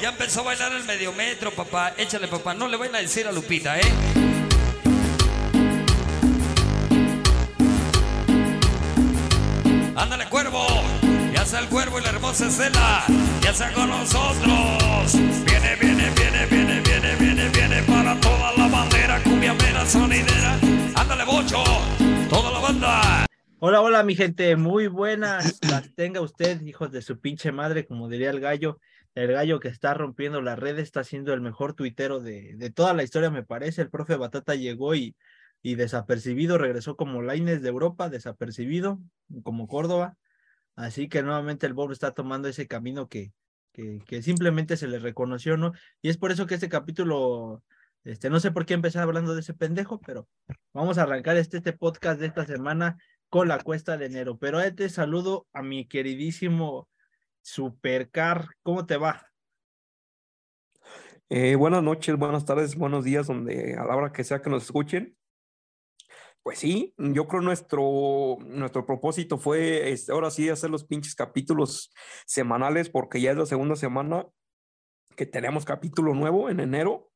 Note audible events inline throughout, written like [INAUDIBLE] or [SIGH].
Ya empezó a bailar el medio metro, papá. Échale, papá. No le vayan a decir a Lupita, ¿eh? Ándale, cuervo. Ya sea el cuervo y la hermosa Estela. Ya sea con nosotros. Viene, viene, viene, viene, viene, viene, viene para toda la bandera. Cumbia mera sonidera. Ándale, bocho. Toda la banda. Hola, hola, mi gente, muy buenas. Las tenga usted, hijos de su pinche madre, como diría el gallo. El gallo que está rompiendo las redes, está siendo el mejor tuitero de, de toda la historia, me parece. El profe Batata llegó y, y desapercibido, regresó como Laines de Europa, desapercibido, como Córdoba. Así que nuevamente el Bob está tomando ese camino que, que, simplemente se le reconoció, ¿no? Y es por eso que este capítulo, este, no sé por qué empezar hablando de ese pendejo, pero vamos a arrancar este, este podcast de esta semana con la cuesta de enero. Pero antes saludo a mi queridísimo Supercar. ¿Cómo te va? Eh, buenas noches, buenas tardes, buenos días, donde a la hora que sea que nos escuchen. Pues sí, yo creo nuestro, nuestro propósito fue ahora sí hacer los pinches capítulos semanales, porque ya es la segunda semana que tenemos capítulo nuevo en enero.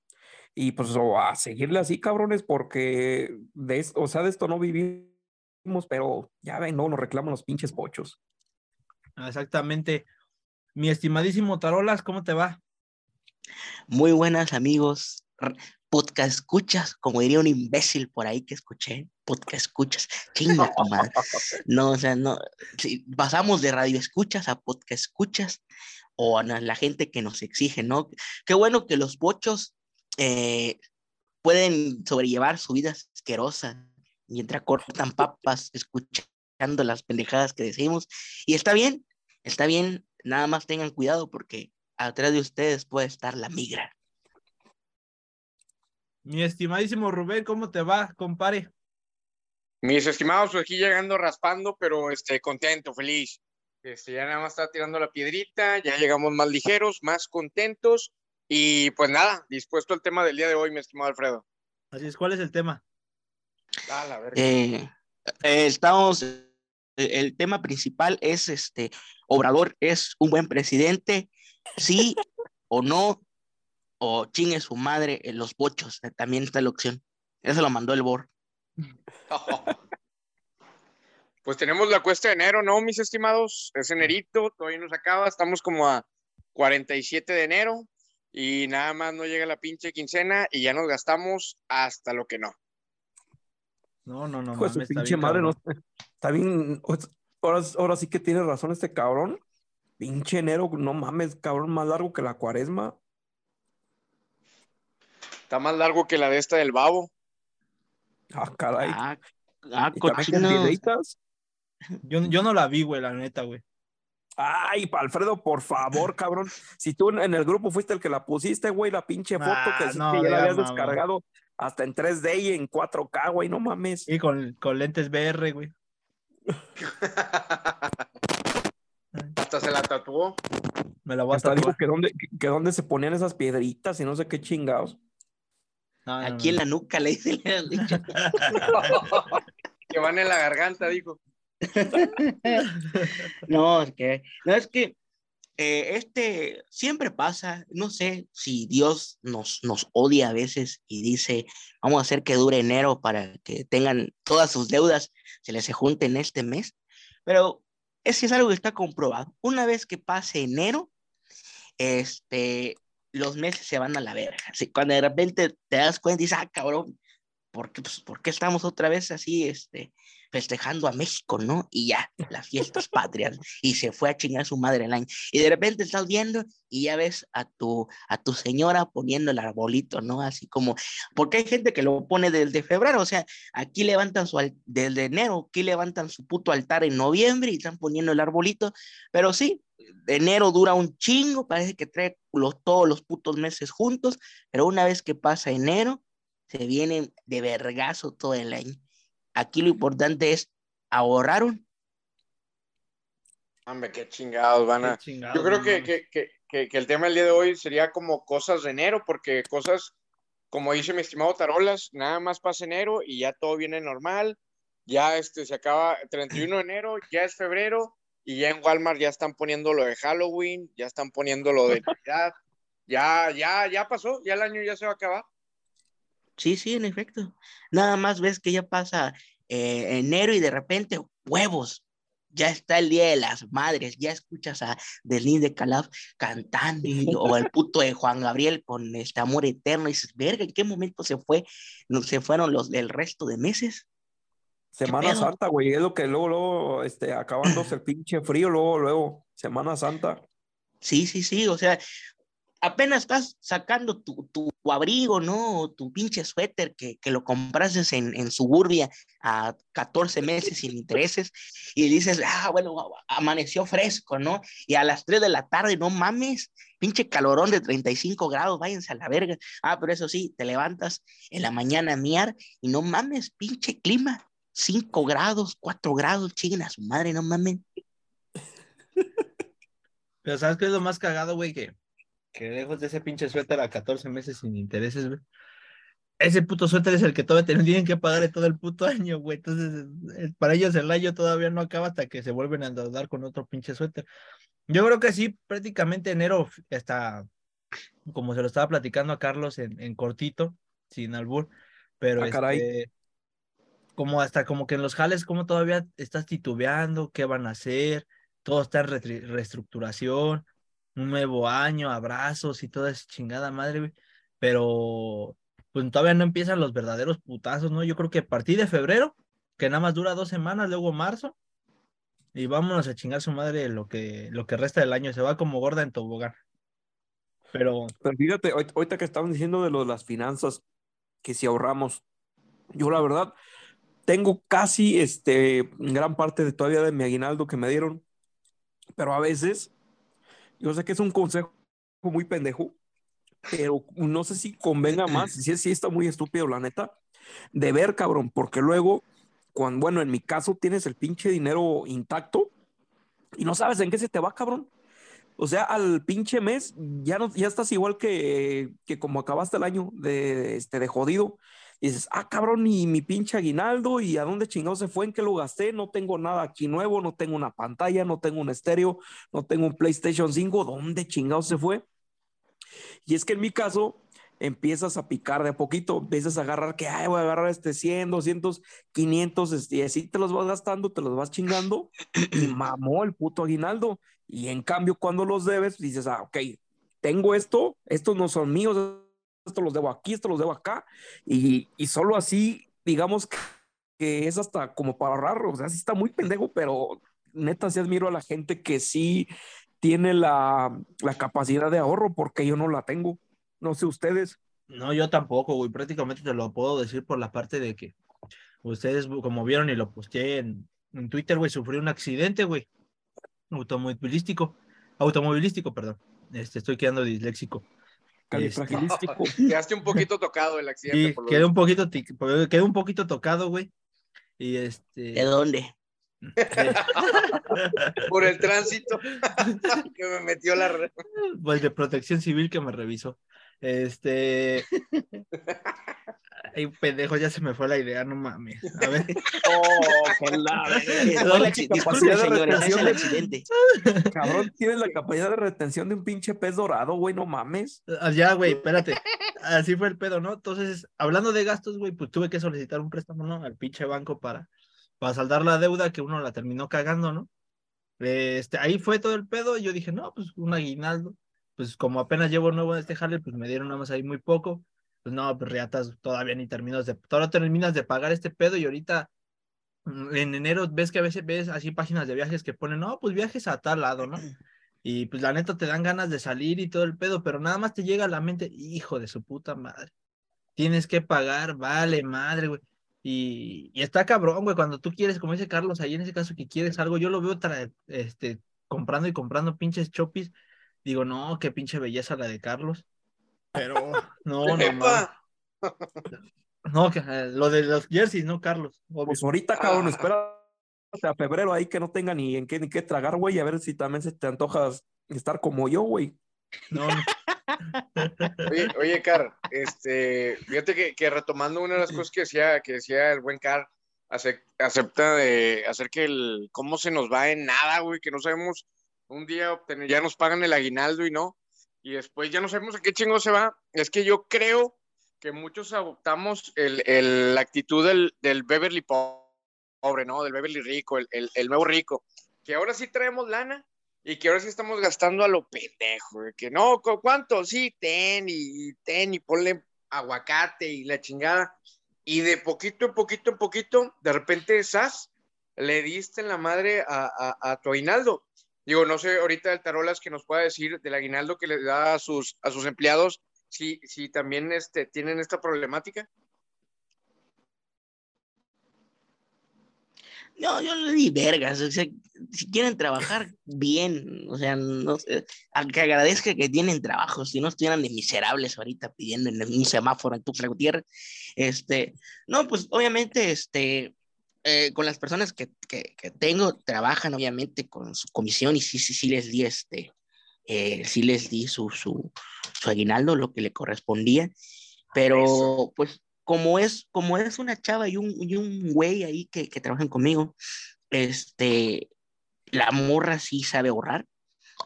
Y pues a seguirle así, cabrones, porque de, o sea, de esto no vivimos, pero ya ven, no, nos reclaman los pinches pochos. Exactamente. Mi estimadísimo Tarolas, ¿cómo te va? Muy buenas amigos, podcast escuchas, como diría un imbécil por ahí que escuché, podcast escuchas, chinga madre. [LAUGHS] No, o sea, no, si pasamos de radio escuchas a podcast escuchas o a la gente que nos exige, ¿no? Qué bueno que los pochos eh, pueden sobrellevar su vida asquerosa mientras cortan papas escuchando las pendejadas que decimos. Y está bien, está bien, nada más tengan cuidado porque atrás de ustedes puede estar la migra. Mi estimadísimo Rubén, ¿cómo te va, compare? Mis estimados, aquí llegando raspando, pero este, contento, feliz. Este, ya nada más está tirando la piedrita, ya llegamos más ligeros, más contentos y pues nada, dispuesto al tema del día de hoy, mi estimado Alfredo. Así es, ¿cuál es el tema? Ah, la verga. Eh, eh, estamos, eh, el tema principal es este, Obrador es un buen presidente, sí [LAUGHS] o no, o chingue su madre en los bochos, eh, también está la opción. Eso lo mandó el BOR. [LAUGHS] Pues tenemos la cuesta de enero, ¿no, mis estimados? Es enerito, todavía nos acaba, estamos como a 47 de enero y nada más no llega la pinche quincena y ya nos gastamos hasta lo que no. No, no, no, su mames, está pinche bien madre, no, está bien. Ahora, ahora sí que tiene razón este cabrón. Pinche enero, no mames, cabrón, más largo que la cuaresma. Está más largo que la de esta del babo. Ah, caray. Ah, ah. Yo, yo no la vi, güey, la neta, güey. Ay, Alfredo, por favor, [LAUGHS] cabrón. Si tú en- el grupo fuiste el que la pusiste, güey, la pinche foto Ah, que, sí no, que ya la habías mamá. descargado hasta en 3D y en 4K, güey, no mames. Y con, con lentes VR, güey. Hasta se la tatuó. Me la voy a Hasta dijo que dónde, que, que dónde se ponían esas piedritas y no sé qué chingados. No, no, Aquí en no. la nuca le dice. le han dicho. [LAUGHS] que van en la garganta, dijo. [LAUGHS] No, es que, no, es que eh, este siempre pasa, no sé si Dios nos, nos odia a veces y dice, vamos a hacer que dure enero para que tengan todas sus deudas, se les junten este mes, pero es que es algo que está comprobado. Una vez que pase enero, este, los meses se van a la verga. Así, cuando de repente te das cuenta y dices, ah, cabrón, ¿por qué, pues, ¿por qué estamos otra vez así, este, festejando a México, ¿no? Y ya, las fiestas patrias, y se fue a chingar su madre el año. Y de repente estás viendo y ya ves a tu, a tu señora poniendo el arbolito, ¿no? Así como, porque hay gente que lo pone desde febrero, o sea, aquí levantan su, desde enero, aquí levantan su puto altar en noviembre y están poniendo el arbolito, pero sí, enero dura un chingo, parece que trae los, todos los putos meses juntos, pero una vez que pasa enero, se vienen de vergazo todo el año. Aquí lo importante es ahorraron. Hombre, qué chingados van a. Yo creo que, que, que, que el tema del día de hoy sería como cosas de enero, porque cosas, como dice mi estimado Tarolas, nada más pasa enero y ya todo viene normal. Ya este, se acaba 31 de enero, ya es febrero y ya en Walmart ya están poniendo lo de Halloween, ya están poniendo lo de Navidad. ya, ya, ya pasó, ya el año ya se va a acabar. Sí, sí, en efecto. Nada más ves que ya pasa eh, enero y de repente, huevos, ya está el Día de las Madres, ya escuchas a Denise de Calaf cantando y- [LAUGHS] o el puto de Juan Gabriel con este amor eterno y dices, verga, ¿en qué momento se fue? No, se fueron los del resto de meses. Semana? Santa, güey, es lo que luego, luego, este, acabándose el [CLEARS THROAT] pinche frío, luego, luego, Semana Santa. Sí, sí, sí, o sea, apenas estás sacando tu, tu abrigo, ¿no? Tu pinche suéter que, que lo compraste en, en Suburbia a 14 meses sin intereses y dices, ah, bueno, amaneció fresco, ¿no? Y a las 3 de la tarde, no mames, pinche calorón de 35 grados, váyanse a la verga. Ah, pero eso sí, te levantas en la mañana a miar y no mames, pinche clima, 5 grados, 4 grados, chinguen a su madre, no mames. Pero ¿sabes qué es lo más cagado, güey? Que, que lejos de ese pinche suéter a 14 meses sin intereses, güey. Ese puto suéter es el que todavía tienen que pagar todo el puto año, güey. Entonces, eh, para ellos el año todavía no acaba hasta que se vuelven a endeudar con otro pinche suéter. Yo creo que sí, prácticamente enero está, como se lo estaba platicando a Carlos en, en cortito, sin albur, pero Ah, caray. este, como hasta como que en los jales, como todavía estás titubeando, qué van a hacer, todo está en reestructuración, un nuevo año, abrazos y toda esa chingada madre, güey. Pero pues todavía no empiezan los verdaderos putazos, ¿no? Yo creo que a partir de febrero, que nada más dura dos semanas, luego marzo, y vámonos a chingar su madre lo que, lo que resta del año, se va como gorda en tobogán. Pero Pero fíjate, ahorita que estaban diciendo de lo las finanzas, que si ahorramos, yo la verdad tengo casi este gran parte de todavía de mi aguinaldo que me dieron, pero a veces yo sé que es un consejo muy pendejo, pero no sé si convenga más, si sí está muy estúpido la neta, de ver, cabrón, porque luego cuando bueno, en mi caso tienes el pinche dinero intacto y no sabes en qué se te va, cabrón. O sea, al pinche mes ya no, ya estás igual que, que como acabaste el año de, este, de jodido. Y dices, ah, cabrón, y mi pinche aguinaldo, y a dónde chingado se fue, en qué lo gasté, no tengo nada aquí nuevo, no tengo una pantalla, no tengo un estéreo, no tengo un PlayStation 5, ¿dónde chingado se fue? Y es que en mi caso, empiezas a picar de a poquito, empiezas a agarrar que, ay, voy a agarrar este 100, 200, 500, este, y así te los vas gastando, te los vas chingando, y [CLEARS THROAT] mamó el puto aguinaldo. Y en cambio, cuando los debes, dices, ah, ok, tengo esto, estos no son míos, estos los debo aquí, estos los debo acá, y, y solo así, digamos que, que es hasta como para ahorrar, o sea, sí está muy pendejo, pero neta sí admiro a la gente que sí tiene la, la capacidad de ahorro, porque yo no la tengo. No sé ustedes. no, yo tampoco, güey. Prácticamente te lo puedo decir por la parte de que ustedes, como vieron y lo posteé en, en Twitter, güey, sufrí un accidente, güey. Automovilístico. Automovilístico, perdón. Este, estoy quedando disléxico. Califragilístico. [LAUGHS] Quedaste un poquito tocado el accidente. Sí, por lo quedé un poquito, tic- quedé un poquito tocado, güey. Y este. ¿De dónde? [LAUGHS] por el tránsito [LAUGHS] que me metió la red. Pues de protección civil que me revisó. Este. Ay, pendejo, ya se me fue la idea, no mames. A ver. [LAUGHS] Oh, que la Disculpe, Capacidad de señores, es el accidente. Cabrón, tienes la capacidad de retención de un pinche pez dorado, güey, no mames. Ah, Ya, güey, espérate. Así fue el pedo, ¿no? Entonces, hablando de gastos, güey, pues tuve que solicitar un préstamo, ¿no? Al pinche banco para, para saldar la deuda que uno la terminó cagando, ¿no? Este, ahí fue todo el pedo. Y yo dije, no, pues un aguinaldo. Pues como apenas llevo nuevo en este jale, pues me dieron nada más ahí muy poco. Pues no, pues riatas, todavía ni terminas de, todavía terminas de pagar este pedo y ahorita mm, en enero ves que a veces ves así páginas de viajes que ponen, no, pues viajes a tal lado, ¿no? [CLEARS THROAT] Y pues la neta te dan ganas de salir y todo el pedo, pero nada más te llega a la mente, hijo de su puta madre. Tienes que pagar, vale, madre, güey. Y, y está cabrón, güey, cuando tú quieres, como dice Carlos, ahí en ese caso que quieres algo, yo lo veo tra- este, comprando y comprando pinches chopis. Digo, no, qué pinche belleza la de Carlos. Pero, no, [LAUGHS] no. Epa. no, que, eh, lo de los jerseys, no, Carlos. obvio. Pues ahorita, cabrón, Ah. espera a febrero ahí que no tenga ni en qué ni qué tragar, güey, a ver si también se te antojas estar como yo, güey. No, no. [LAUGHS] Oye, oye, Car, este, fíjate que, que retomando una de las cosas que decía, que decía el buen Car, acep- acepta de hacer que el, cómo se nos va en nada, güey, que no sabemos, un día obtener, ya nos pagan el aguinaldo y no. Y después ya no sabemos a qué chingo se va. Es que yo creo que muchos adoptamos el, el, la actitud del, del, Beverly pobre, ¿no? Del Beverly rico, el, el, nuevo rico, que ahora sí traemos lana y que ahora sí estamos gastando a lo pendejo, que no, ¿cuánto? Sí, ten y ten y ponle aguacate y la chingada. Y de poquito en poquito en poquito, de repente, esas le diste en la madre a, a, a tu aguinaldo. Digo, no sé ahorita el Tarolas que nos pueda decir del aguinaldo que le da a sus, a sus empleados, si, si también este, tienen esta problemática. No, yo le di vergas, o sea, si quieren trabajar bien, o sea, no sé, que agradezca que tienen trabajo, si no estuvieran de miserables ahorita pidiendo en un semáforo en tu Gutiérrez, este, no, pues obviamente, este, eh, con las personas que, que, que, tengo, trabajan obviamente con su comisión y sí, sí, sí les di este, eh, sí les di su, su, su, aguinaldo, lo que le correspondía, pero Eso. pues como es, como es una chava y un, y un güey ahí que, que trabajan conmigo, este, la morra sí sabe ahorrar.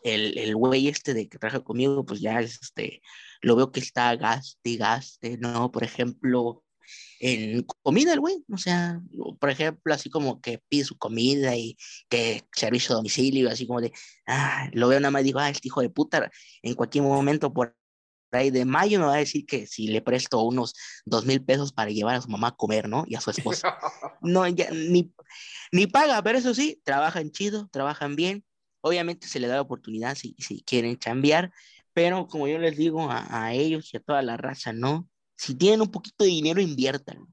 El, el güey este de que trabaja conmigo, pues ya este, lo veo que está gaste, gaste, ¿no? Por ejemplo, en comida el güey, o sea, por ejemplo, así como que pide su comida y que servicio a domicilio, así como de, ah, lo veo nada más y digo, ah, este hijo de puta, en cualquier momento por ahí de mayo me va a decir que si le presto unos dos mil pesos para llevar a su mamá a comer, ¿no? Y a su esposa. [LAUGHS] No, ya, ni, ni paga, pero eso sí, trabajan chido, trabajan bien. Obviamente se le da la oportunidad si, si quieren chambear, pero como yo les digo a, a ellos y a toda la raza, ¿no? Si tienen un poquito de dinero, inviertan.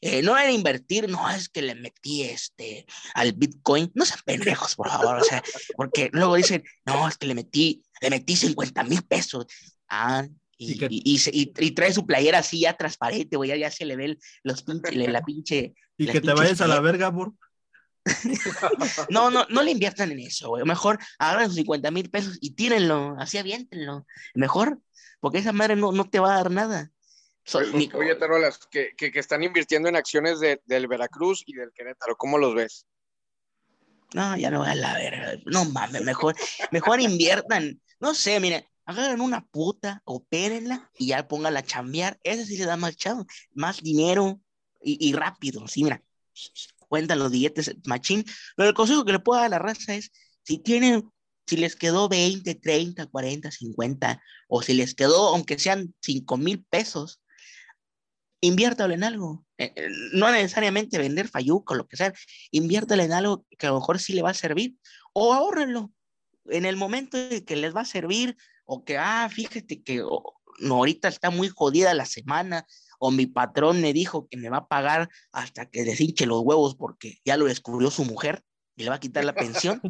Eh, no era invertir, no es que le metí este al Bitcoin, no sean pendejos, por favor, o sea, porque luego dicen, no, es que le metí, le metí 50 mil pesos. Ah, y, y, que... y, y, y, trae su playera así ya transparente, güey, ya, ya, se le ve el, los pinche, la pinche. Y la que pinche te vayas a la verga, amor. [LAUGHS] no, no, no le inviertan en eso, güey. Mejor agarren sus 50 mil pesos y tírenlo, así aviéntenlo. Mejor, porque esa madre no, no te va a dar nada. Oye, ni... oye Tarolas, que, que, que, están invirtiendo en acciones de, del Veracruz y del Querétaro, ¿cómo los ves? No, ya no voy a la verga. No mames, mejor, mejor inviertan. No sé, mire, agarren una puta, opérenla y ya póngala a chambear. Ese sí le da más chavo, más dinero y, y rápido. Sí, mira, cuentan los billetes machín. Pero el consejo que le puedo dar a la raza es, si tienen si les quedó 20, 30, 40, 50, o si les quedó, aunque sean 5 mil pesos, inviértalo en algo. Eh, no necesariamente vender fayuca o lo que sea, inviértalo en algo que a lo mejor sí le va a servir, o ahorrenlo en el momento de que les va a servir, o que, ah, fíjate que oh, ahorita está muy jodida la semana, o mi patrón me dijo que me va a pagar hasta que les hinche los huevos porque ya lo descubrió su mujer y le va a quitar la pensión.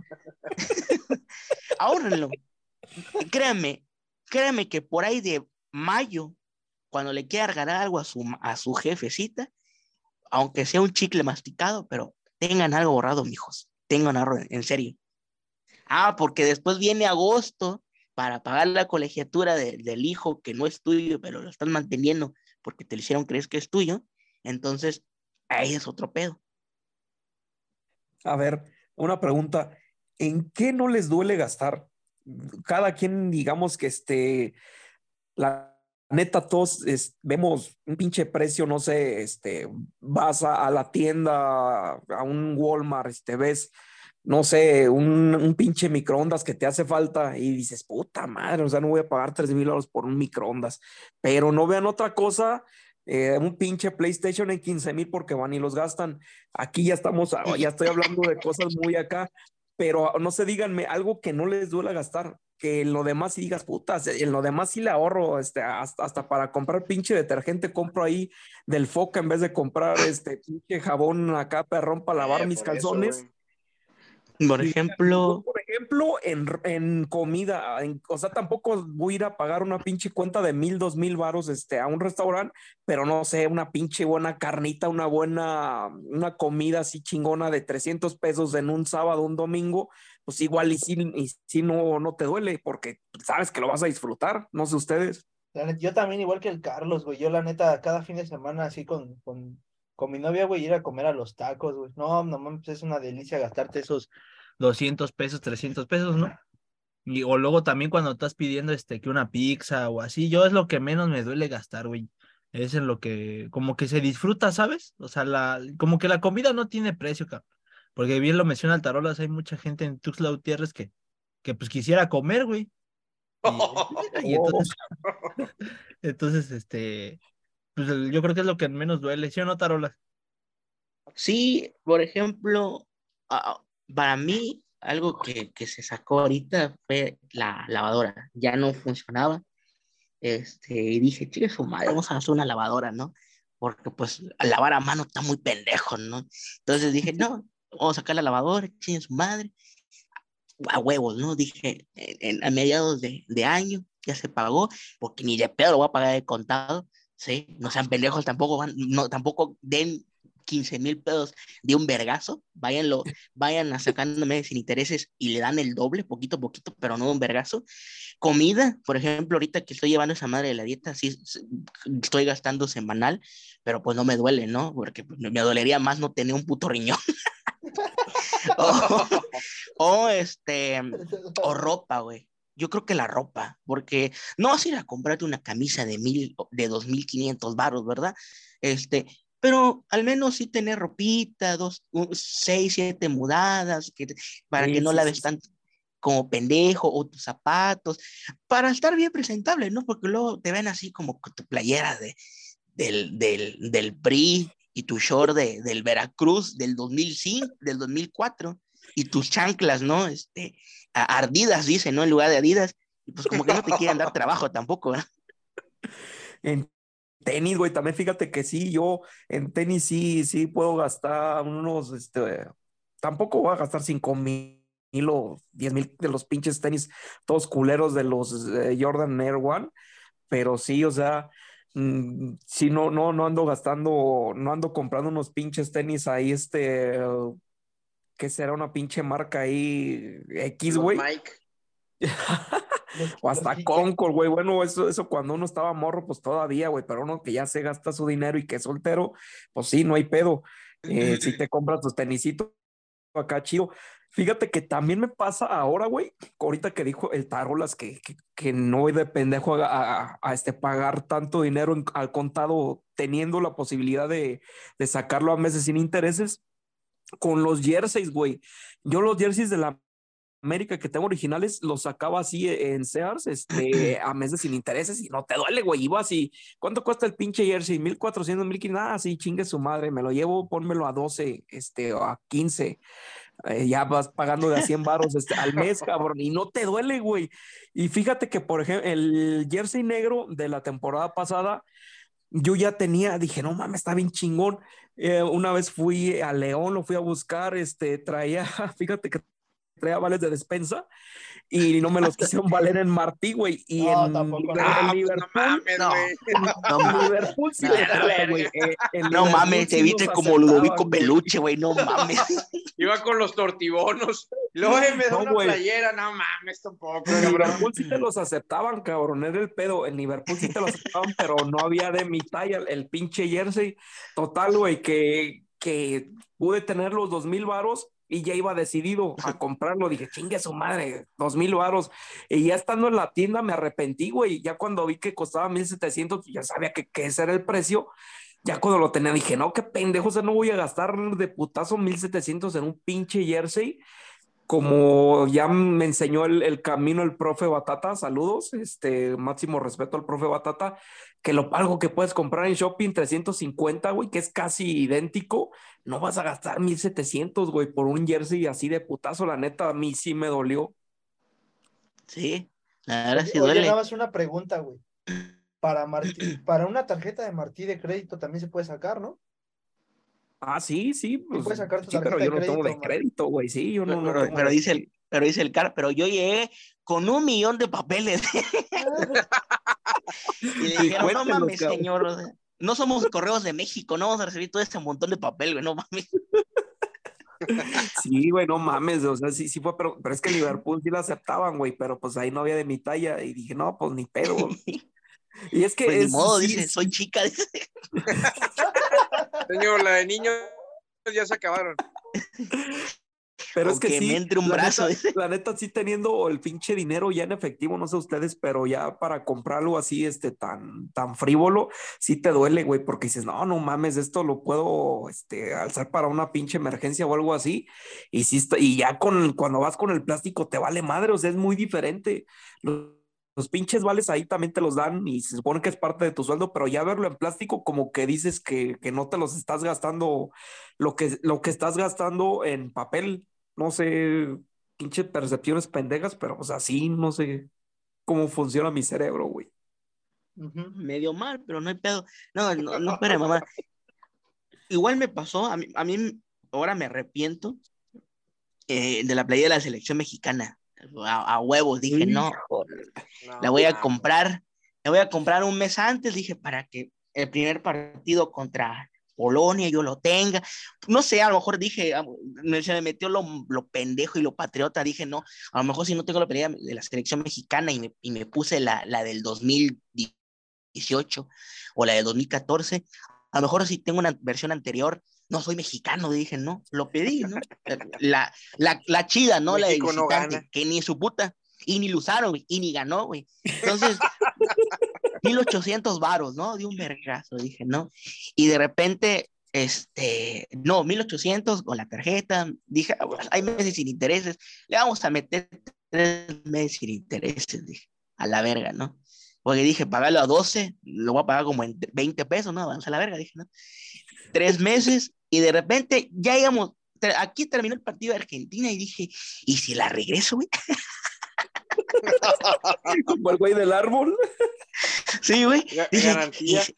[LAUGHS] Ahórrenlo. Créanme, créanme que por ahí de mayo, cuando le quiera regalar algo a su, a su jefecita, aunque sea un chicle masticado, pero tengan algo ahorrado, mijos. Tengan algo, en serio. Ah, porque después viene agosto para pagar la colegiatura de, del hijo que no es tuyo, pero lo están manteniendo porque te lo hicieron creer que es tuyo. Entonces, ahí es otro pedo. A ver, una pregunta. ¿En qué no les duele gastar? Cada quien, digamos que este, la neta, todos vemos un pinche precio, no sé, este, vas a, la tienda, a un Walmart, este, ves, no sé, un, un, pinche microondas que te hace falta y dices, puta madre, o sea, no voy a pagar tres mil dólares por un microondas, pero no vean otra cosa eh, un pinche PlayStation en 15 mil porque van y los gastan. Aquí ya estamos, ya estoy hablando de cosas muy acá, pero no sé, díganme algo que no les duela gastar, que en lo demás si digas, putas, en lo demás sí le ahorro, este, hasta, hasta, para comprar pinche detergente compro ahí del foca en vez de comprar este pinche jabón acá perrón para lavar eh, mis calzones. Eso, por ejemplo. Por ejemplo, en, en comida, en, o sea, tampoco voy a ir a pagar una pinche cuenta de mil, dos mil varos este, a un restaurante, pero no sé, una pinche buena carnita, una buena, una comida así chingona de 300 pesos en un sábado, un domingo, pues igual y si, y si no, no te duele, porque sabes que lo vas a disfrutar, no sé ustedes. Yo también, igual que el Carlos, güey, yo la neta, cada fin de semana así con, con con mi novia, güey, ir a comer a los tacos, güey. No, no mames, es una delicia gastarte esos 200 pesos, 300 pesos, ¿no? Y, o luego también cuando estás pidiendo este, que una pizza o así, yo es lo que menos me duele gastar, güey. Es en lo que, como que se disfruta, ¿sabes? O sea, la, como que la comida no tiene precio, cabrón. Porque bien lo menciona el Tarolas, hay mucha gente en Tuxtla Gutiérrez que, que pues quisiera comer, güey. Y, [LAUGHS] y entonces, [LAUGHS] entonces, este, pues yo creo que es lo que menos duele, ¿sí o no, Tarolas? Sí, por ejemplo, para mí algo que, que se sacó ahorita fue la lavadora. Ya no funcionaba. Este, y dije, chique su madre, vamos a hacer una lavadora, ¿no? Porque pues lavar a mano está muy pendejo, ¿no? Entonces dije, no, a sacar la lavadora, chingue su madre. A huevos, ¿no? Dije, en- a mediados de, de año ya se pagó, porque ni de pedo lo voy a pagar de contado, ¿sí? No sean pendejos, tampoco van, no, tampoco den 15 mil pesos de un vergazo, váyanlo, vayan a sacándome sin intereses y le dan el doble, poquito a poquito, pero no un vergazo. Comida, por ejemplo, ahorita que estoy llevando esa madre de la dieta, sí estoy gastando semanal, pero pues no me duele, ¿no? Porque pues, me dolería más no tener un puto riñón. [LAUGHS] [LAUGHS] o, [LAUGHS] o, este, o ropa, güey. Yo creo que la ropa, porque no vas a ir a comprarte una camisa de mil, de dos mil quinientos baros, ¿verdad? Este, pero al menos sí tener ropita, dos, un- seis, siete mudadas, que, para Sí, que no sí, la sí, ves sí. tan como pendejo, o tus zapatos, para estar bien presentable, ¿no? Porque luego te ven así como con tu playera de, del, del, del PRI y tu short de, del Veracruz del 2005, del 2004, y tus chanclas, ¿no? Este, ardidas, dice, ¿no? En lugar de adidas, y pues como que no te quieren dar trabajo [LAUGHS] tampoco, ¿verdad? En tenis, güey, también fíjate que sí, yo en tenis sí, sí puedo gastar unos, este, tampoco voy a gastar cinco mil o diez mil de los pinches tenis todos culeros de los eh, Jordan Air One, pero sí, o sea, mm, sí, no, no, no ando gastando, no ando comprando unos pinches tenis ahí, este, que será una pinche marca ahí X, güey. Mike. [LAUGHS] O hasta. Concord, güey. Bueno, eso, eso cuando uno estaba morro, pues todavía, güey. Pero uno que ya se gasta su dinero y que es soltero, pues sí, no hay pedo. Eh, si [LAUGHS] te compras tus tenisitos acá chido. Fíjate que también me pasa ahora, güey, ahorita que dijo el Tarolas que, que, que no voy de pendejo a, a- a, este, pagar tanto dinero en- al contado teniendo la posibilidad de, de sacarlo a meses sin intereses. Con los jerseys, güey. Yo los jerseys de la América que tengo originales los sacaba así en Sears este, [CLEARS THROAT] a meses sin intereses y no te duele, güey. Iba así, ¿cuánto cuesta el pinche jersey? 1400, 1500, ah, sí, chingue su madre, me lo llevo, pónmelo a 12, este, a 15. Eh, ya vas pagando de a 100 baros este, al mes, cabrón, y no te duele, güey. Y fíjate que, por ejemplo, el jersey negro de la temporada pasada, yo ya tenía, dije, no mames, está bien chingón. Eh, una vez fui a León, lo fui a buscar, este, traía, [LAUGHS] fíjate que traía vales de despensa y no me los quisieron [LAUGHS] valer en Martí, güey. Y No, en, tampoco, Liber- Ah, en pues Liverpool, no mames, No. güey. No, en mames. Liverpool sí No. Eh, en No mames, te viste como Ludovico. Peluche, güey, no mames. [LAUGHS] Iba con los tortibonos. Luego me da No, una playera. No mames, tampoco. En. Liverpool sí te los aceptaban, cabrón, era el pedo. En Liverpool sí te los aceptaban, pero no había de mi talla el, el pinche jersey. Total, güey, que, que pude tener los dos mil varos y ya iba decidido a [LAUGHS] comprarlo. Dije, chingue su madre, dos mil varos. Y ya estando en la tienda me arrepentí, güey. Ya cuando vi que costaba mil setecientos, ya sabía que, que ese era el precio. Ya cuando lo tenía dije, no, qué pendejo, o sea, no voy a gastar de putazo mil setecientos en un pinche jersey como ya me enseñó el, el camino el profe Batata, saludos, este máximo respeto al profe Batata, que lo algo que puedes comprar en shopping 350, güey, que es casi idéntico, no vas a gastar 1700, güey, por un jersey así de putazo, la neta, a mí sí me dolió. Sí, la verdad sí Oye, duele. nada más una pregunta, güey. Para Martí, para una tarjeta de Martí de crédito también se puede sacar, ¿no? Ah, sí, sí, pues, puedes sacar tu sí, pero yo no tengo de crédito, güey, sí, yo no, no pero, dice el, pero dice el car, pero yo llegué con un millón de papeles. [LAUGHS] y le dijeron, no mames, cabrón". señor, o sea, no somos correos de México, no vamos a recibir todo este montón de papel, güey, no mames. Sí, güey, no mames, o sea, sí, sí fue, pero, pero es que Liverpool sí la aceptaban, güey, pero pues ahí no había de mi talla y dije, no, pues ni pedo. [LAUGHS] Y es que Pues ni modo, sí, dice, es- soy chica, dice. [LAUGHS] Señor, la de niños ya se acabaron. Pero es que, que sí, me entre un la brazo, neta- dice. la neta, sí teniendo el pinche dinero ya en efectivo, no sé ustedes, pero ya para comprar algo así, este, tan, tan frívolo, sí te duele, güey, porque dices, no, no mames, esto lo puedo, este, alzar para una pinche emergencia o algo así, y sí está- y ya con, cuando vas con el plástico te vale madre, o sea, es muy diferente. Los, los pinches vales ahí también te los dan y se supone que es parte de tu sueldo, pero ya verlo en plástico como que dices que, que no te los estás gastando lo que, lo que estás gastando en papel. No sé, pinche percepciones pendejas, pero pues así no sé cómo funciona mi cerebro, güey. Medio mal, pero no hay pedo. No, no, no, espera, mamá. Igual me pasó, a mí, a mí ahora me arrepiento eh, de la playa de la selección mexicana. A, a huevos, dije, no, la voy a comprar, la voy a comprar un mes antes, dije, para que el primer partido contra Polonia yo lo tenga. No sé, a lo mejor dije, ah, se me metió lo, lo pendejo y lo patriota, dije, no, a lo mejor si no tengo la pelea de la selección mexicana y me, y me puse la, la del 2018 o la del 2014, a lo mejor si tengo una versión anterior, no soy mexicano, dije, no, lo pedí, ¿no? [LAUGHS] La, la, la chida, ¿no? la de no visitante, que ni su puta, y ni lo usaron, güey, y ni ganó, güey. Entonces, [LAUGHS] 1800 varos, ¿no? De un vergazo, dije, ¿no? Y de repente, este, no, 1800 con la tarjeta, dije, "Ah, bueno, hay meses sin intereses, le vamos a meter tres meses sin intereses, dije, a la verga, ¿no? Porque dije, pagarlo a 12, lo voy a pagar como en 20 pesos, ¿no? Vamos a la verga, dije, ¿no? Tres meses y de repente ya íbamos, aquí terminó el partido de Argentina y dije, ¿y si la regreso, güey? [LAUGHS] Como el güey del árbol. Sí, güey. Dije, ¿y si,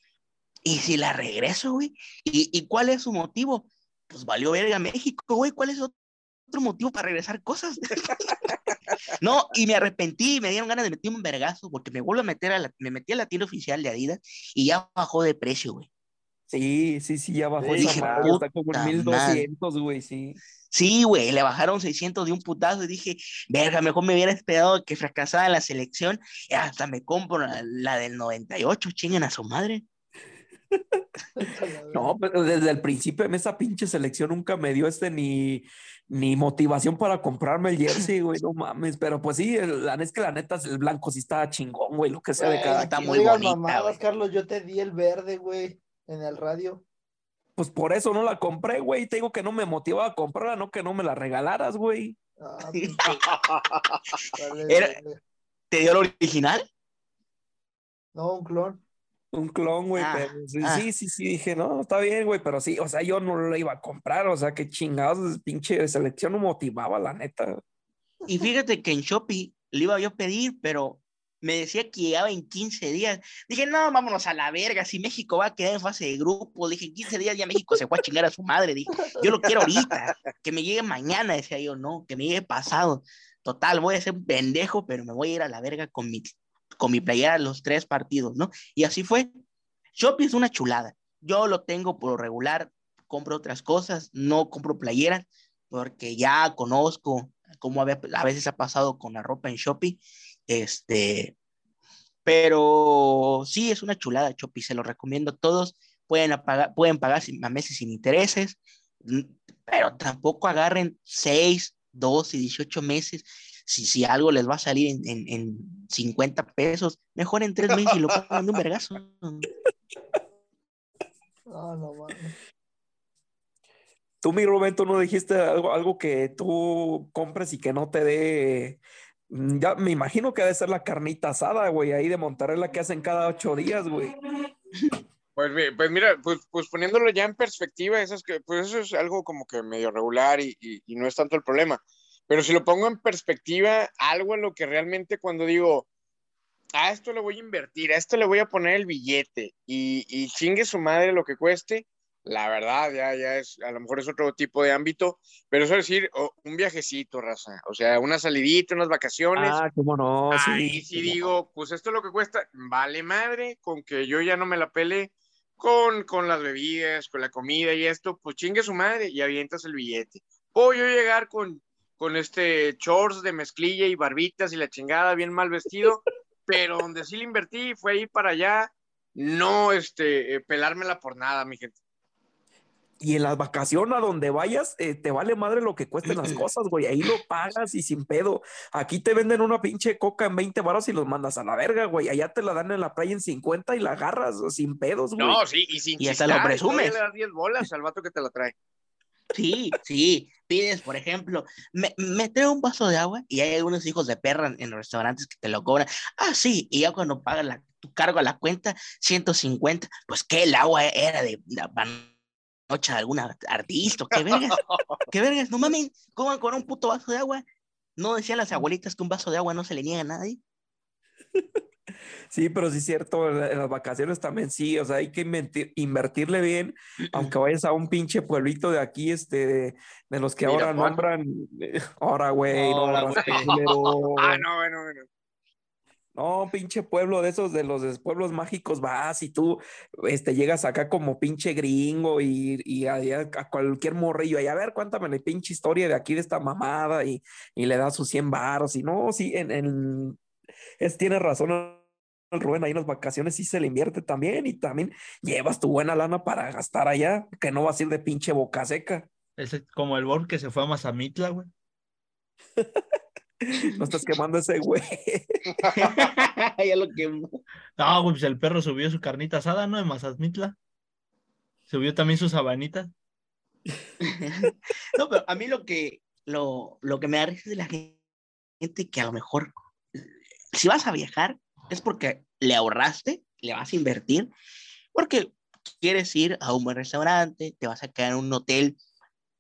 y si la regreso, güey? ¿Y, ¿Y cuál es su motivo? Pues valió verga México, güey. ¿Cuál es otro motivo para regresar cosas? [LAUGHS] no, y me arrepentí, me dieron ganas de meterme un vergazo porque me vuelvo a meter a la, me metí a la tienda oficial de Adidas y ya bajó de precio, güey. Sí, sí, sí, ya bajó Sí, esa dije, madre, está como en 1200, güey, sí. Sí, güey, le bajaron 600 de un putazo y dije, verga, mejor me hubiera esperado que fracasara la selección y hasta me compro la, la del 98, chinguen a su madre. [LAUGHS] No, pero desde el principio en esa pinche selección nunca me dio este ni, ni motivación para comprarme el jersey, güey, no mames. Pero pues sí, el- la es que la neta, el blanco sí estaba chingón, güey, lo que sea de cada. está no muy bonita, mamadas. Carlos, yo te di el verde, güey, en el radio. Pues por eso no la compré, güey. Te digo que no me motivaba a comprarla, no que no me la regalaras, güey. Ah, [LAUGHS] vale, vale. ¿Te dio el original? No, un clon. Un clon, güey, Ah, pero sí, ah. sí, sí, sí, dije, no, está bien, güey, pero sí, o sea, yo no lo iba a comprar, o sea, qué chingados, pinche selección no motivaba, la neta. Y fíjate que en Shopee le iba yo a pedir, pero me decía que llegaba en 15 días. Dije, no, vámonos a la verga, si México va a quedar en fase de grupo. Dije, en 15 días ya México se fue a chingar a su madre. Dije, yo lo quiero ahorita, que me llegue mañana, decía yo, no, que me llegue pasado. Total, voy a ser un pendejo, pero me voy a ir a la verga con mi, con mi playera los tres partidos, ¿no? Y así fue. Shopee es una chulada. Yo lo tengo por regular, compro otras cosas, no compro playeras, porque ya conozco cómo a veces ha pasado con la ropa en Shopee. Este, pero sí es una chulada Shopee, se lo recomiendo a todos. Pueden, apagar, pueden pagar sin- a meses sin intereses, mm, pero tampoco agarren 6, 12, 18 meses. Si, si algo les va a salir en, en, en 50 pesos, mejor en 3 meses y lo pongan de un vergazo. No, [LAUGHS] no mames. Tú, mi Rubén, tú no dijiste algo, algo que tú compres y que no te dé. Mm, Ya me imagino que ha de ser la carnita asada, güey, ahí de Monterrey, la que hacen cada ocho días, güey. Pues, pues mira, pues, pues poniéndolo ya en perspectiva, eso es, que, pues eso es algo como que medio regular y no es tanto el problema. Pero si lo pongo en perspectiva, algo en lo que realmente cuando digo, a esto le voy a invertir, a esto le voy a poner el billete y, y chingue su madre lo que cueste, la verdad, ya, ya es, a lo mejor es otro tipo de ámbito, pero eso es decir, o- un viajecito, raza, o sea, una salidita, unas vacaciones. Ah, cómo no, Ahí sí digo, pues esto es lo que cuesta, vale madre, con que yo ya no me la pele con, con las bebidas, con la comida y esto, pues chingue su madre y avientas el billete. Puedo yo llegar con, con este shorts de mezclilla y barbitas y la chingada, bien mal vestido, [LAUGHS] pero donde sí le invertí fue ir para allá, no este, eh, pelármela por nada, mi gente. Y en las vacaciones a donde vayas, eh, te vale madre lo que cuesten las cosas, güey. Ahí lo pagas y sin pedo. Aquí te venden una pinche coca en 20 baros y los mandas a la verga, güey. Allá te la dan en la playa en 50 y la agarras sin pedos, güey. No, sí, y sin Y hasta lo presumes. Le das 10 bolas al vato que te la trae. Sí, sí, pides, por ejemplo, me, me trae un vaso de agua y hay algunos hijos de perra en, en los restaurantes que te lo cobran. Ah, sí, y ya cuando pagas la, tu cargo a la cuenta, 150, pues que el agua era de la panocha de alguna artista, qué vergas, [LAUGHS] qué vergas, no mames, ¿cómo con un puto vaso de agua? ¿No decían las abuelitas que un vaso de agua no se le niega a nadie? Sí, pero sí es cierto, en, la- en las vacaciones también sí, o sea, hay que invertir- invertirle bien, aunque vayas a un pinche pueblito de aquí, este, de, de los que ahora nombran, eh, ahora, güey, no, Ahora, güey. [LAUGHS] Ah, no, bueno, bueno. No, pinche pueblo de esos, de los pueblos mágicos, vas y tú este, llegas acá como pinche gringo y, y a cualquier morrillo, y a ver, cuéntame la pinche historia de aquí de esta mamada y, y le das sus 100 varos y no, sí, en, en- es, tiene razón el Rubén, ahí en las vacaciones sí se le invierte también y también llevas tu buena lana para gastar allá, que no vas a ir de pinche boca seca, Es como el Borg que se fue a Mazamitla, güey. [LAUGHS] no estás [LAUGHS] quemando ese güey. [LAUGHS] ya lo quemó. No, güey, pues el perro subió su carnita asada, ¿no? En Mazamitla. Subió también sus sabanitas. [LAUGHS] No, pero a mí lo que, lo, lo que me da risa es de la gente que a lo mejor, si vas a viajar, es porque le ahorraste, le vas a invertir, porque quieres ir a un buen restaurante, te vas a quedar en un hotel,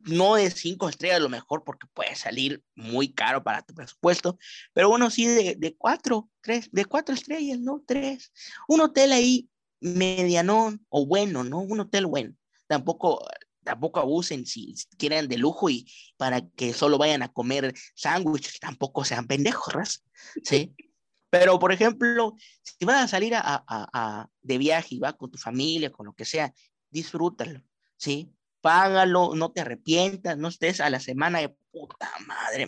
no de cinco estrellas a lo mejor, porque puede salir muy caro para tu presupuesto, pero uno sí de, de cuatro, tres, de cuatro estrellas, ¿no? Tres. Un hotel ahí medianón o bueno, ¿no? Un hotel bueno. Tampoco tampoco abusen si quieren de lujo y para que solo vayan a comer sándwiches, tampoco sean pendejos. ¿sí? [LAUGHS] Pero, por ejemplo, si vas a salir a, a- a- de viaje y vas con tu familia, con lo que sea, disfrútalo, ¿sí? Págalo, no te arrepientas, no estés a la semana de puta madre,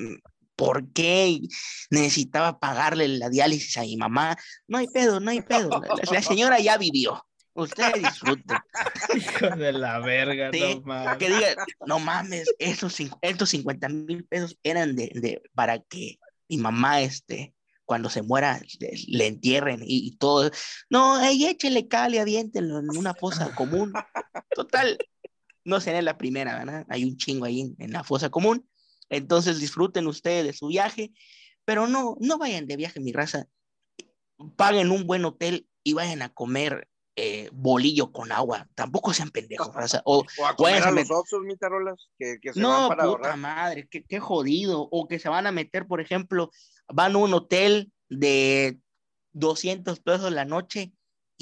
¿por qué necesitaba pagarle la diálisis a mi mamá? No hay pedo, no hay pedo, la, la señora ya vivió, usted disfrute. [LAUGHS] Hijo de la verga, Sí, no mames. que diga, no mames, estos, cin- estos 50 mil pesos eran de, de- para que mi mamá, este, cuando se muera, le, le entierren y, y todo. No, ey, échele cal y aviéntenlo en una fosa común. Total, no será la primera, ¿verdad? Hay un chingo ahí en, la fosa común. Entonces disfruten ustedes de su viaje, pero no, no vayan de viaje, mi raza. Paguen un buen hotel y vayan a comer eh, bolillo con agua. Tampoco sean pendejos, raza. O, O a comer a los Oxxos, mi tarolas, que, que se no, van para puta ahorrar. madre, qué, qué jodido. O que se van a meter, por ejemplo, van a un hotel de 200 pesos la noche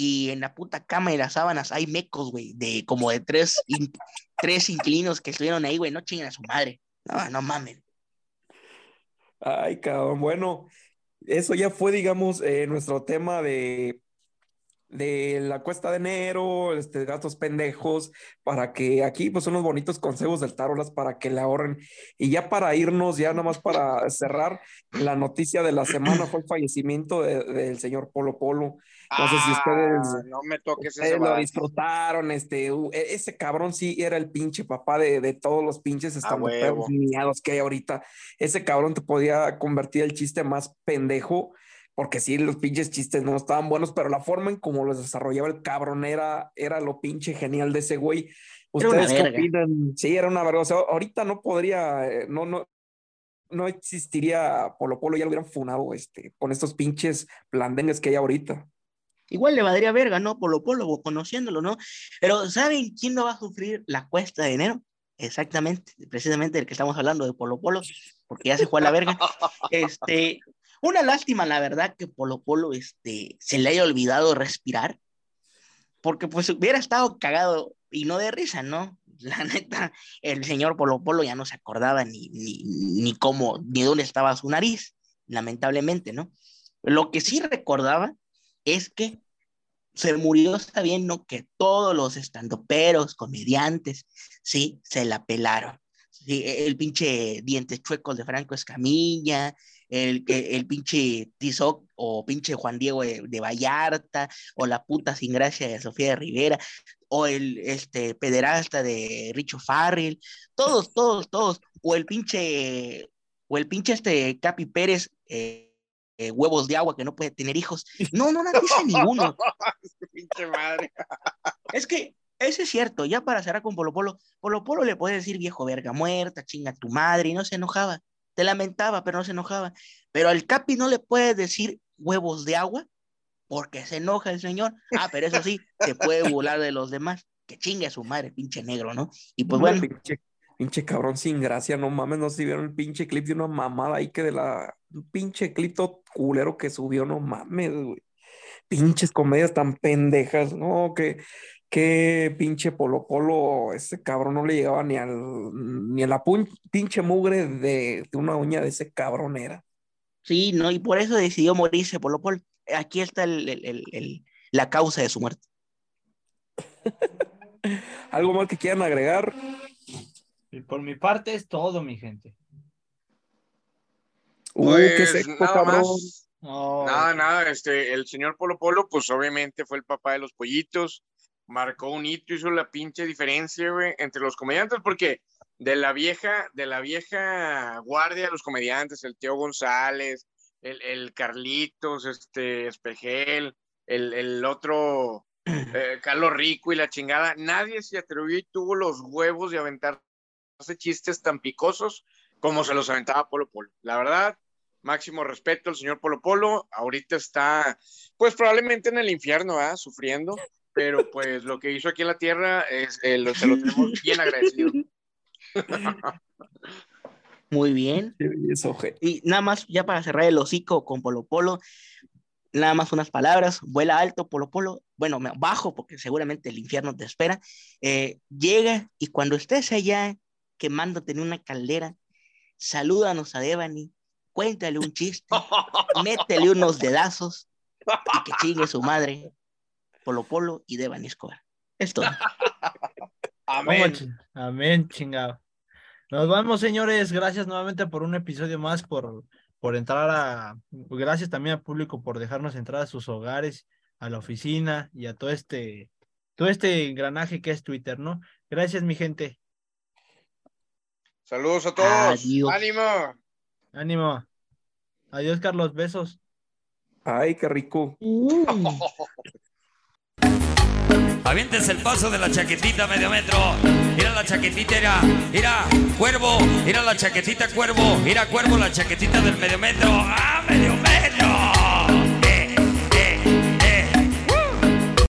y en la puta cama y las sábanas hay mecos, güey, de como de tres, in- tres inquilinos que estuvieron ahí, güey, no chinguen a su madre. No, no mamen. Ay, cabrón. Bueno, eso ya fue, digamos, eh, nuestro tema de, de la cuesta de enero, este, gastos pendejos, para que aquí, pues, unos bonitos consejos del Tarolas para que le ahorren. Y ya para irnos, ya nada más para cerrar, la noticia de la semana fue el fallecimiento de- del señor Polo Polo. No sé si ustedes- Ah, no me toques ese Ustedes lo disfrutaron, este, e- ese cabrón sí era el pinche papá de, de todos los pinches estando huevo. miados que hay ahorita. Ese cabrón te podía convertir el chiste más pendejo, porque sí, los pinches chistes no estaban buenos, pero la forma en cómo los desarrollaba el cabrón era, era lo pinche genial de ese güey. ¿Ustedes qué opinan? Sí, era una verga. O sea, ahorita no podría, eh, no, no, no existiría Polo Polo, ya lo hubieran funado, este, con estos pinches blandengues que hay ahorita. Igual le valdría verga, ¿no? Polo Polo, conociéndolo, ¿no? Pero ¿saben quién no va a sufrir la cuesta de enero? Exactamente, precisamente del que estamos hablando de Polo Polo, porque ya se fue a la verga. Este, una lástima, la verdad, que Polo Polo este, se le haya olvidado respirar, porque pues hubiera estado cagado y no de risa, ¿no? La [LAUGHS] neta, el señor Polo Polo ya no se acordaba ni, ni, ni cómo, ni dónde estaba su nariz, lamentablemente, ¿no? Lo que sí recordaba es que se murió sabiendo que todos los estandoperos, comediantes, sí, se la pelaron. Sí, el pinche dientes chuecos de Franco Escamilla, el, que- el pinche Tizoc o pinche Juan Diego de, de Vallarta, o la puta sin gracia de Sofía de Rivera, o el este, pederasta de Richo Farrell, todos, todos, todos, o el pinche, o el pinche este Capi Pérez, eh, eh, huevos de agua que no puede tener hijos. [LAUGHS] No, no, no dice ninguno. [LAUGHS] Pinche madre. [LAUGHS] Es que ese es cierto, ya para cerrar con Polo Polo, Polo Polo le puede decir viejo verga muerta, chinga tu madre, y no se enojaba. Te lamentaba, pero no se enojaba. Pero al Capi no le puede decir huevos de agua porque se enoja el señor. Ah, pero eso sí, se puede burlar de los demás. Que chingue a su madre, pinche negro, ¿no? Y pues bueno, Pinche, pinche cabrón sin gracia, no mames, no sé si vieron el pinche clip de una mamada ahí que de la un pinche clip todo culero que subió, no mames, güey. Pinches comedias tan pendejas, no, que, que pinche Polo Polo, ese cabrón no le llegaba ni al ni a la pinche mugre de, de una uña de ese cabrón era. sí, ¿no? Y por eso decidió morirse Polo Polo. Aquí está el- el- el- la causa de su muerte. [LAUGHS] ¿Algo más que quieran agregar? Y por mi parte es todo, mi gente. Uh, qué Pues seco, nada cabrón. más. No, Nada, nada, este, el señor Polo Polo, pues obviamente fue el papá de los pollitos, marcó un hito, hizo la pinche diferencia, güey, entre los comediantes, porque de la vieja, de la vieja guardia de los comediantes, el Teo González, el, el Carlitos, este, Espejel, el, el otro, [CLEARS THROAT] eh, Carlos Rico y la chingada, nadie se atrevió y tuvo los huevos de aventarse chistes tan picosos como se los aventaba Polo Polo. La verdad, máximo respeto al señor Polo Polo. Ahorita está, pues probablemente en el infierno, ¿verdad? Sufriendo, pero pues lo que hizo aquí en la tierra es, eh, lo, se lo tenemos bien agradecido. Muy bien. Y nada más, ya para cerrar el hocico con Polo Polo, nada más unas palabras, vuela alto Polo Polo, bueno, bajo porque seguramente el infierno te espera, eh, llega y cuando estés allá quemándote en una caldera, salúdanos a Devani, cuéntale un chiste, [LAUGHS] métele unos dedazos y que chingue su madre, Polo Polo y Devani Escobar. Es todo. [LAUGHS] ¿Cómo chi- Amén, chingado. Nos vamos, señores. Gracias nuevamente por un episodio más, por, por entrar a. Gracias también al público por dejarnos entrar a sus hogares, a la oficina y a todo este, todo este engranaje que es Twitter, ¿no? Gracias, mi gente. Saludos a todos. Adiós. Ánimo. Ánimo. Adiós, Carlos. Besos. Ay, qué rico. Avientes el paso de la chaquetita medio metro. Mira la chaquetita, mira, mira, cuervo, mira la chaquetita, cuervo, mira, cuervo, la chaquetita del medio metro. ¡Ah, medio metro!